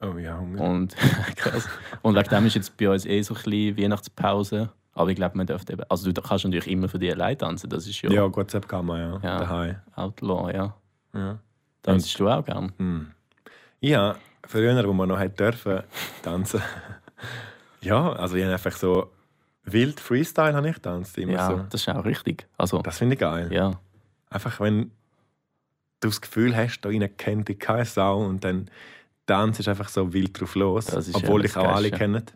Oh ja, Hunger. Und, krass. und wegen dem ist jetzt bei uns eh so ein bisschen Weihnachtspause. Aber ich glaube, man dürfte eben. Also, du kannst natürlich immer für dich allein tanzen. Das ist ja, Ja, WhatsApp kann man ja. Ja. Daheim. Outlaw, ja. Ja. Tanzst du auch gern? Hm. Ja, früher, wo man noch hätte dürfen tanzen. ja, also ich habe einfach so wild Freestyle habe ich getanzt immer Ja, so. das ist auch richtig. Also, Das finde ich geil. ja. Einfach wenn du das Gefühl hast, da rein kennt dich keine Sau und dann tanzt einfach so wild drauf los, ist obwohl dich auch alle Geilste.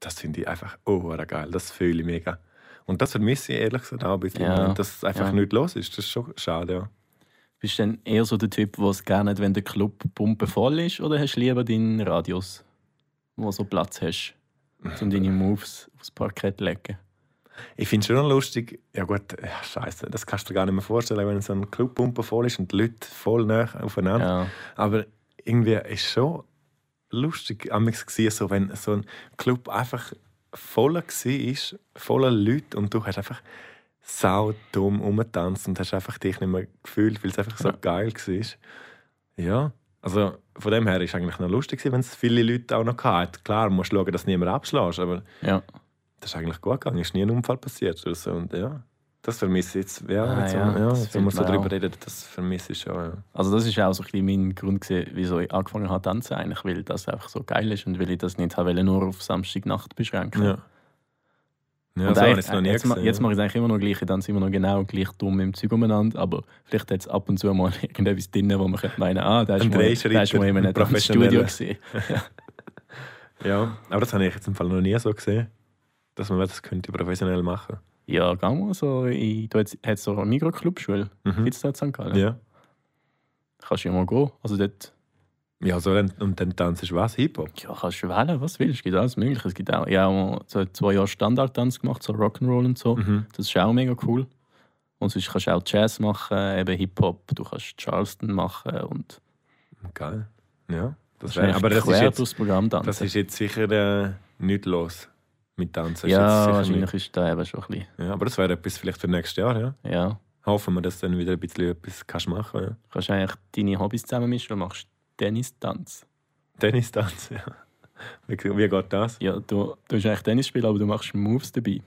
Das finde ich einfach oh geil. Das fühle ich mega. Und das vermisse ich ehrlich gesagt auch ein bisschen, Ja, dass einfach ja. nichts los ist. Das ist schon schade, ja. Bist du dann eher so der Typ, der es gerne hat, wenn der Club pumpe voll ist? Oder hast du lieber deinen Radius, wo so Platz hast, um deine Moves aufs Parkett zu legen? Ich finde es schon lustig, ja gut, ja, scheiße, das kannst du dir gar nicht mehr vorstellen, wenn so ein Clubpumpe voll ist und die Leute voll nah aufeinander. Ja, Aber irgendwie ist es schon lustig, gesehen, so wenn so ein Club einfach voller war, voller Leute und du hast einfach sau dumm rumgetanzt und hast einfach dich nicht mehr gefühlt, weil es einfach so Ja. geil war. Ja, also von dem her ist es eigentlich noch lustig, wenn es viele Leute auch noch hatten. Klar, musst du schauen, dass du niemand abschlägst, aber ja. das ist eigentlich gut gegangen. Es ist nie ein Unfall passiert. Oder so. Und ja, das vermisse ich jetzt. Ja, Ah, jetzt, ja, ja, das jetzt, wenn wir so darüber auch. reden, das vermisse ich schon. Ja. Also das ist auch so ein bisschen mein Grund, gewesen, wieso ich angefangen habe zu tanzen, eigentlich, weil das einfach so geil ist und weil ich das nicht habe, nur auf Samstagnacht beschränken Ja. Ja, Und so es noch nie jetzt, gesehen. jetzt mache ich es eigentlich immer noch gleich, dann sind wir noch genau gleich dumm im Zeug umeinander, aber vielleicht hat es ab und zu mal irgendetwas drin, wo man könnte meinen, ah, da ist mal, ist mal jemand ein im Studio gesehen. Ja, aber das habe ich jetzt im Fall noch nie so gesehen, dass man das könnte professionell machen. Ja, mal so, du hast hat so eine Mikroclub-Schule, Mhm. gibt es da in St. Gallen? Ja. Kannst du ja mal gehen, also dort Ja, so dann, und dann tanzt du was? Hip-Hop? ja, kannst du wählen, was willst, es gibt alles mögliche. Es gibt auch, ich habe so zwei Jahre Standardtanz gemacht, so Rock'n'Roll und so. Mhm. Das ist auch mega cool. Und sonst kannst du auch Jazz machen, eben Hip-Hop, du kannst Charleston machen und Geil. Ja. Das wär, aber das ist, jetzt, durchs Programm tanzen. das ist jetzt sicher äh, nicht los mit Tanzen. ja, wahrscheinlich ist da eben schon ein bisschen. Nicht. Ja, aber das wäre etwas vielleicht für nächstes Jahr. Ja. Ja, Hoffen wir, dass du dann wieder ein bisschen etwas kannst machen ja. du kannst eigentlich deine Hobbys zusammenmischen und machst Tennis-Tanz. Tennis-Tanz, ja. Wie, wie geht das? Ja, du, du hast eigentlich Tennis spielen, aber du machst Moves dabei.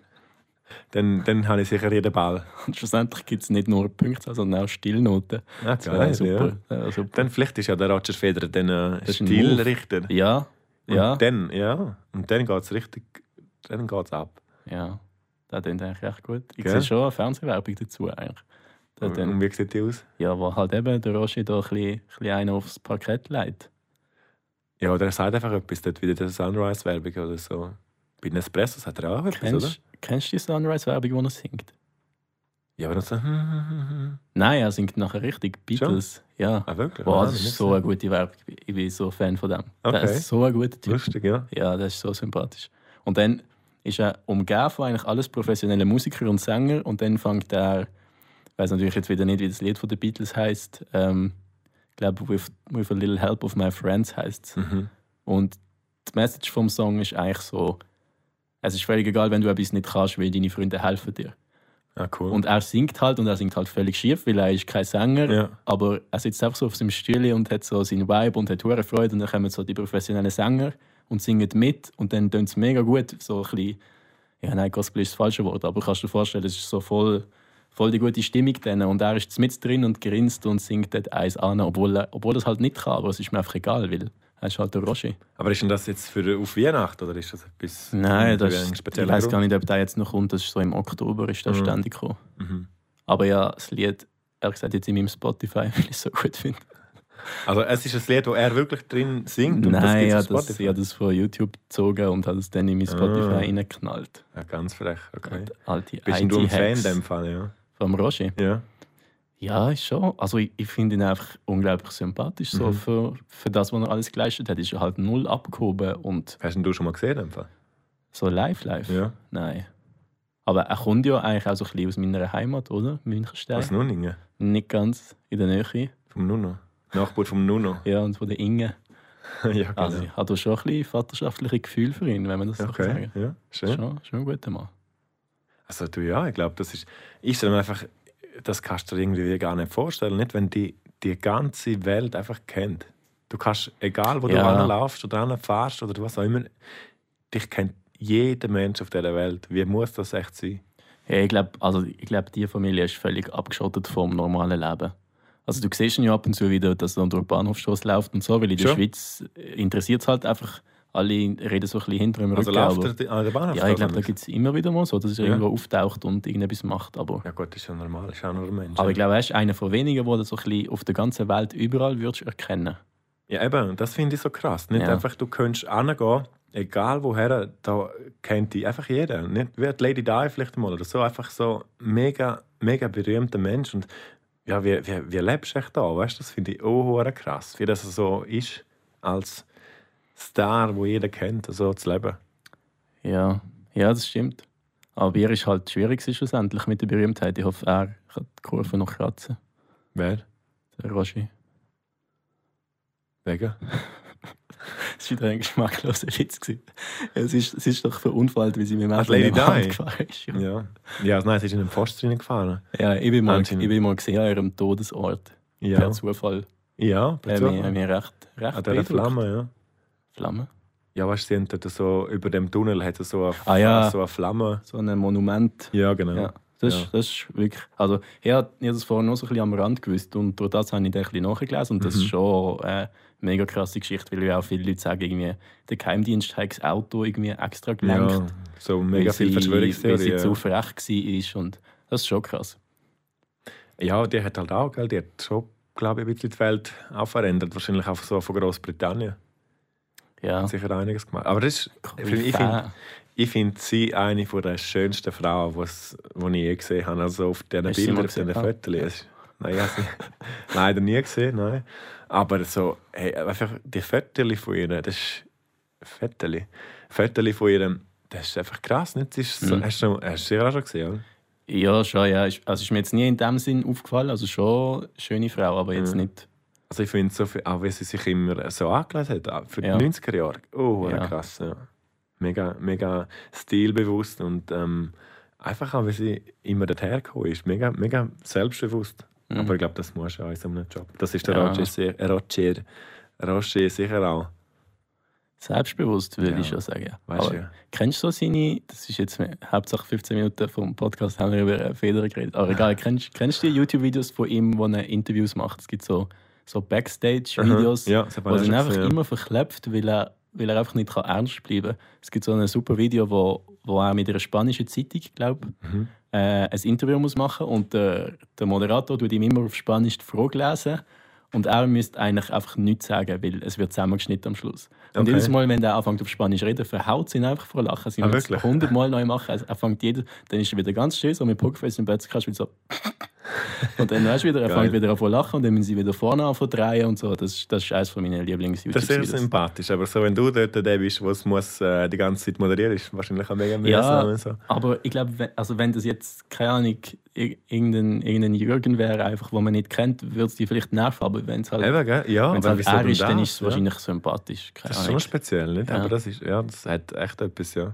Dann, dann habe ich sicher jeden Ball. Und schlussendlich gibt es nicht nur Punkte, sondern auch Stillnoten. Ah, geil, super. Ja. Ja, super. Dann vielleicht ist ja der Roger Federer dann äh, Stilrichter. ja, Und ja, dann, ja. Und dann geht es richtig, dann geht's ab. ja. Das klingt eigentlich echt gut. Ich Gell? sehe schon eine Fernsehwerbung dazu eigentlich. Und, dann, und wie sieht die aus? ja, wo halt eben der Roger da ein bisschen, ein bisschen einen aufs Parkett legt. Ja, oder er sagt einfach etwas, dort wieder der Sunrise-Werbung oder so. Bei Nespresso sagt er auch etwas, oder? Kennst, kennst du die Sunrise-Werbung, wo er singt? Ja, aber dann so. Nein, er singt nachher richtig Beatles. Ja. Ah, wirklich? Boah, Ah, das ist so eine gute Werbung. Ich bin so Fan von dem. Okay. Das ist so ein guter Typ. Lustig, ja. Ja, das ist so sympathisch. Und dann ist er umgeben von eigentlich alles professionelle Musiker und Sänger und dann fängt er weiß natürlich jetzt wieder nicht, wie das Lied von den Beatles heißt. Ähm, ich glaube, with, with a little help of my friends heißt es. Mhm. Und die Message vom Song ist eigentlich so: Es ist völlig egal, wenn du etwas nicht kannst, weil deine Freunde helfen dir. Ah, cool. Und er singt halt und er singt halt völlig schief, weil er ist kein Sänger. ja. Aber er sitzt einfach so auf seinem Stühle und hat so seinen Vibe und hat hohe Freude. Und dann kommen so die professionellen Sänger und singen mit. Und dann tönt es mega gut. So ein bisschen, ja, nein, Gospel ist das falsche Wort, aber kannst du dir vorstellen, es ist so voll, voll die gute Stimmung dann. Und er ist mit drin und grinst und singt dort eins an, obwohl er obwohl er es halt nicht kann. Aber es ist mir einfach egal, weil er ist halt der Roger. Aber ist denn das jetzt für auf Weihnachten oder ist das etwas? Nein, das ist, ich weiß gar nicht, ob der jetzt noch kommt. Das ist so im Oktober ist der Mhm. ständig gekommen. Mhm. Aber ja, das Lied, ehrlich gesagt, jetzt in meinem Spotify, weil ich es so gut finde. Also es ist ein Lied, wo er wirklich drin singt und das Nein, gibt's ja, das, ich habe das von YouTube gezogen und habe es dann in mein Spotify Ah. reingeknallt. Ja, ganz frech, okay. Und Alte Bist du ein Fan in dem Fall, ja? vom Roger. Ja. Ja, ist schon. Also ich, ich finde ihn einfach unglaublich sympathisch. So Mhm. für, für das, was er alles geleistet hat, ist er halt null abgehoben und Hast denn du schon mal gesehen dem Fall? so live, live. Ja. Nein. Aber er kommt ja eigentlich auch so ein bisschen aus meiner Heimat, oder? Münchenstein. Was Nunningen? Nicht ganz in der Nähe. Vom Nuno. Nachbar vom Nuno. Ja, und von der Inge. ja, genau. Also ich habe schon ein bisschen vaterschaftliche Gefühl für ihn, wenn man das so okay, sagen ja, schön. Schon, schon ein guter Mann. Also du ja, ich glaube, das ist, ich stelle mir einfach, das kannst du dir irgendwie gar nicht vorstellen, nicht wenn die die ganze Welt einfach kennt. Du kannst, egal wo du Ja. anlaufst oder anfährst oder was auch immer, dich kennt jeder Mensch auf dieser Welt. Wie muss das echt sein? Ja, ich glaube, also, ich glaub, die Familie ist völlig abgeschottet vom normalen Leben. Also du siehst ihn ja ab und zu wieder, dass er durch den Bahnhofstrasse läuft und so, weil in der? Schweiz interessiert es halt einfach, alle reden so ein bisschen hinter dem Also Rücken. läuft aber, er an der Bahnhof? ja, ich glaube, da gibt es immer wieder mal so, dass er Ja. irgendwo auftaucht und irgendetwas macht. Aber, Ja gut, das ist ja normal, ist auch nur ein Mensch. aber ich glaube, er ist einer von wenigen, wo du so ein bisschen auf der ganzen Welt überall würdest erkennen Ja, eben, das finde ich so krass. Nicht Ja. einfach, du könntest hingehen, egal woher, da kennt dich einfach jeder. Nicht wie die Lady Di vielleicht mal oder so, einfach so mega, mega berühmter Mensch. Und ja, wie, wie, wie lebst du echt da? Weißt das finde ich auch krass, wie das so ist, als Star, wo jeder kennt, so zu leben. Ja, ja, das stimmt. Aber bei ihr ist halt schwierig schlussendlich mit der Berühmtheit. Ich hoffe, er kann die Kurve noch kratzen. Wer? Der Roger. Wegen? Das war wieder ein geschmackloser Witz. gewesen. Es ist, es ist doch verunfallt, wie sie mit dem Auto Lady Di? gefahren ist. Ja, Ja. Ja, also nein, sie ist in den Pfosten reingefahren. ja ich, bin mal, ich bin mal gesehen an ihrem Todesort. Ja. Per Zufall. Ja, per Äh, Zufall. mir, mir recht, recht An dieser. Flamme, ja. Flamme. Ja, weißt du, sie haben so, über dem Tunnel hat es so eine, Ah, ja. so eine Flamme. So ein Monument. Ja, genau. Ja. Das, Ja. ist- das ist wirklich. Also, ich habe das vorher noch so ein bisschen am Rand gewusst und durch das habe ich dann ein bisschen nachgelesen. Und das Mhm. ist schon eine mega krasse Geschichte, weil ja auch viele Leute sagen, irgendwie, der Geheimdienst hat das Auto irgendwie extra gelenkt. Ja, so mega viel sie- Weil sie zu frech war. Und das ist schon krass. ja, die hat halt auch, gell, die hat schon, glaube ich, ein bisschen die Welt auch verändert. Wahrscheinlich auch so von Großbritannien. Ja. Hat sicher einiges gemacht. Aber das ist, ich finde ich find sie eine von der schönsten Frauen, die ich je gesehen habe. Also auf diesen Bildern, auf diesen? Fotos. Nein, ich habe sie leider nie gesehen. Nein. Aber so, hey, einfach die Fotos von ihr, das ist Fotos. Fotos von ihr, das ist einfach krass. Nicht? Das ist so, Mhm. hast, du, du sicher auch schon gesehen, oder? Ja, schon, ja. Ist- Also ist mir jetzt nie in dem Sinn aufgefallen. Also schon eine schöne Frau, aber jetzt Mhm. nicht. Also ich finde so viel, auch wie sie sich immer so angelegt hat, für die Ja. 90er Jahre. Oh, Ja. krass, ja. Mega, mega stilbewusst und ähm, einfach auch, wie sie immer dorthin gekommen ist. Mega, mega selbstbewusst. Mhm. Aber ich glaube, das muss du auch in so einem Job. Das ist der Ja. Roger, äh, Roger, Roger sicher auch. Selbstbewusst, würde Ja. ich schon sagen. Weißt ja. Kennst du so seine, das ist jetzt hauptsache 15 Minuten vom Podcast, haben wir über Federer geredet, aber egal, kennst, kennst du die YouTube-Videos von ihm, wo er Interviews macht? Es gibt so, so Backstage-Videos, Aha. Ja, wo er einfach gesehen, immer verklebt, weil er, weil er einfach nicht kann ernst bleiben kann. Es gibt so ein super Video, wo, wo er mit einer spanischen Zeitung, glaube Mhm. Äh, ein Interview muss machen und der, der Moderator tut ihm immer auf Spanisch die Frage lesen und er müsste eigentlich einfach nichts sagen, weil es wird zusammengeschnitten am Schluss. Und Okay. jedes Mal, wenn er anfängt auf Spanisch zu reden, verhaut sie ihn einfach vor Lachen. Sie Ah, müssen es wirklich? 100 Mal neu machen. Er fängt jeder, dann ist er wieder ganz still, so mit Pokerface und plötzlich kannst du wieder so Und dann weißt du wieder, er fängt wieder an zu lachen und dann müssen sie wieder vorne an drehen und so. Das, das ist eines meiner lieblings Das ist sehr sympathisch, aber so, wenn du dort der bist, der es muss, äh, die ganze Zeit moderieren ist wahrscheinlich auch mega mühsam. und So. Aber ich glaube, wenn, also wenn das jetzt, keine Ahnung, ir- irgendein, irgendein Jürgen wäre, einfach, wo man nicht kennt, würde es die vielleicht nerven. Aber wenn es halt, Eben, gell? Ja, wenn's halt er ist, dann ist es Ja. wahrscheinlich sympathisch. Keine Das ist schon speziell, nicht? Ja. Aber das ist, ja, das hat echt etwas, ja.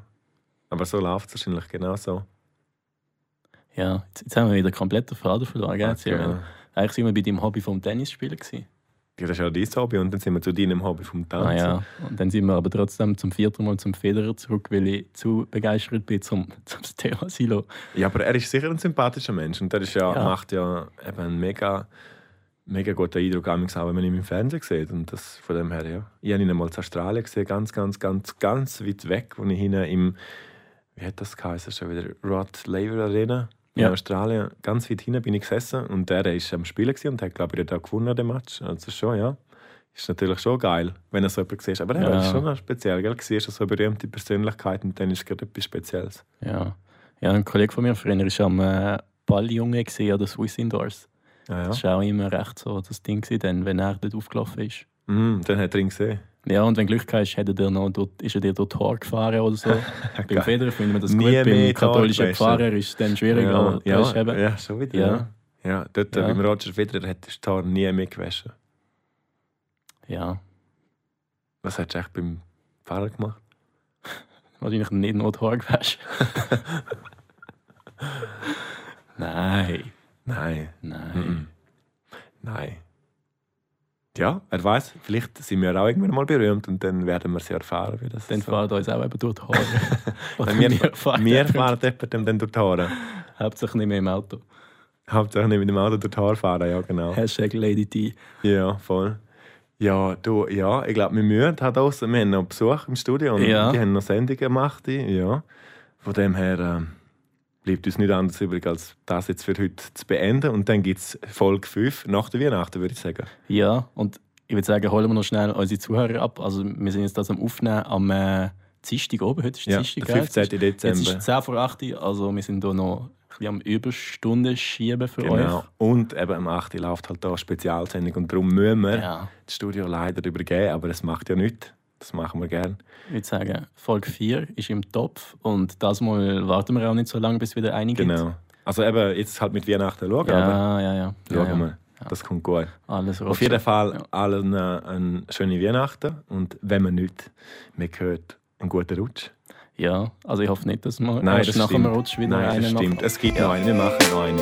Aber so läuft es wahrscheinlich genau so. Ja, jetzt, jetzt haben wir wieder komplett den Faden verloren. Gell? Genau. wir, eigentlich sind wir bei deinem Hobby vom Tennisspielen. Gewesen. Ja, das ist ja dein Hobby und dann sind wir zu deinem Hobby vom Tanzen. Ah, ja. Und dann sind wir aber trotzdem zum vierten Mal zum Federer zurück, weil ich zu begeistert bin zum, zum Thema Silo. Ja, aber er ist sicher ein sympathischer Mensch und der ist ja, Ja. macht ja eben einen mega, mega guten Eindruck, auch wenn man ihn im Fernsehen sieht. Und das von dem her, ja. Ich habe ihn einmal in Australien gesehen, ganz, ganz, ganz, ganz weit weg, wo ich hinten im, wie hat das geheißen, schon wieder, Rod Laver Arena in Ja. Australien, ganz weit hinten bin ich gesessen und der ist am Spielen und hat, glaube ich, da gewonnen, den Match. Also schon, ja. Ist natürlich schon geil, wenn er so jemanden sieht. Aber Ja. ja. ist schon speziell, gell? Du siehst so eine berühmte Persönlichkeit und dann ist es gerade etwas Spezielles. Ja. ja, ein Kollege von mir früher war am äh, Balljunge an der Swiss Indoors. Ja, ja. Das war auch immer recht so das Ding, dann, wenn er dort aufgelaufen ist. Mm, dann hat er ihn gesehen. Ja, und wenn du Glück hast, hat er dir noch dort, ist er dir dort Tor gefahren oder so. Beim. Federer finden wir das Nie gut. Beim katholischen. Pfarrer ist es dann schwierig, aber ja, ist eben, ja, schon wieder. Ja. Ja, ja dort Ja. beim Roger Federer hat das Tor nie mehr gewaschen. ja, Was hast du echt beim Pfarrer gemacht? wahrscheinlich nicht nur Tor gewaschen. Nein, Nein. nein. Nein. Ja, wer weiß, vielleicht sind wir auch irgendwann mal berühmt und dann werden wir es ja erfahren, wie das Dann so. fahren uns auch eben durch die Haare. Oder wir, fahren wir fahren jemandem dann durch die Haare. Hauptsächlich nicht mehr im Auto. Hauptsache nicht mit dem Auto durch die Haare fahren, ja genau. Hashtag Lady T. Ja, voll. Ja, du, ja, ich glaube, wir müssen halt auch, wir haben noch Besuch im Studio und Ja. die haben noch Sendungen gemacht, ja. Von dem her ähm, bleibt uns nicht anders übrig, als das jetzt für heute zu beenden. Und dann gibt es Folge 5 nach der Weihnachten, würde ich sagen. Ja, und ich würde sagen, holen wir noch schnell unsere Zuhörer ab. Also wir sind jetzt das am Aufnehmen am äh, Dienstag oben. Heute ist Ja, Dienstag, der gell? 15. Jetzt ist- Dezember. Jetzt ist es 10 vor 8 Uhr, also wir sind hier noch ein bisschen am Überstunden schieben für Genau. euch. Und eben am 8. läuft halt da eine Spezialsendung und darum müssen wir Ja, das Studio leider übergeben, aber es macht ja nichts. Das machen wir gerne. ich würde sagen, Folge 4 ist im Topf und das Mal warten wir auch nicht so lange, bis wieder einige Genau. Also eben jetzt halt mit Weihnachten schauen, aber Ja, ja, ja. schauen ja, ja. wir. Das kommt gut. Alles Auf jeden Fall Ja. allen äh, eine schöne Weihnachten und wenn man nicht mehr hört, einen guten Rutsch. Ja, also ich hoffe nicht, dass wir Nein, erst das nach dem stimmt. Rutsch wieder Nein, einen das stimmt. Es gibt Ja. noch einen, wir machen noch einen.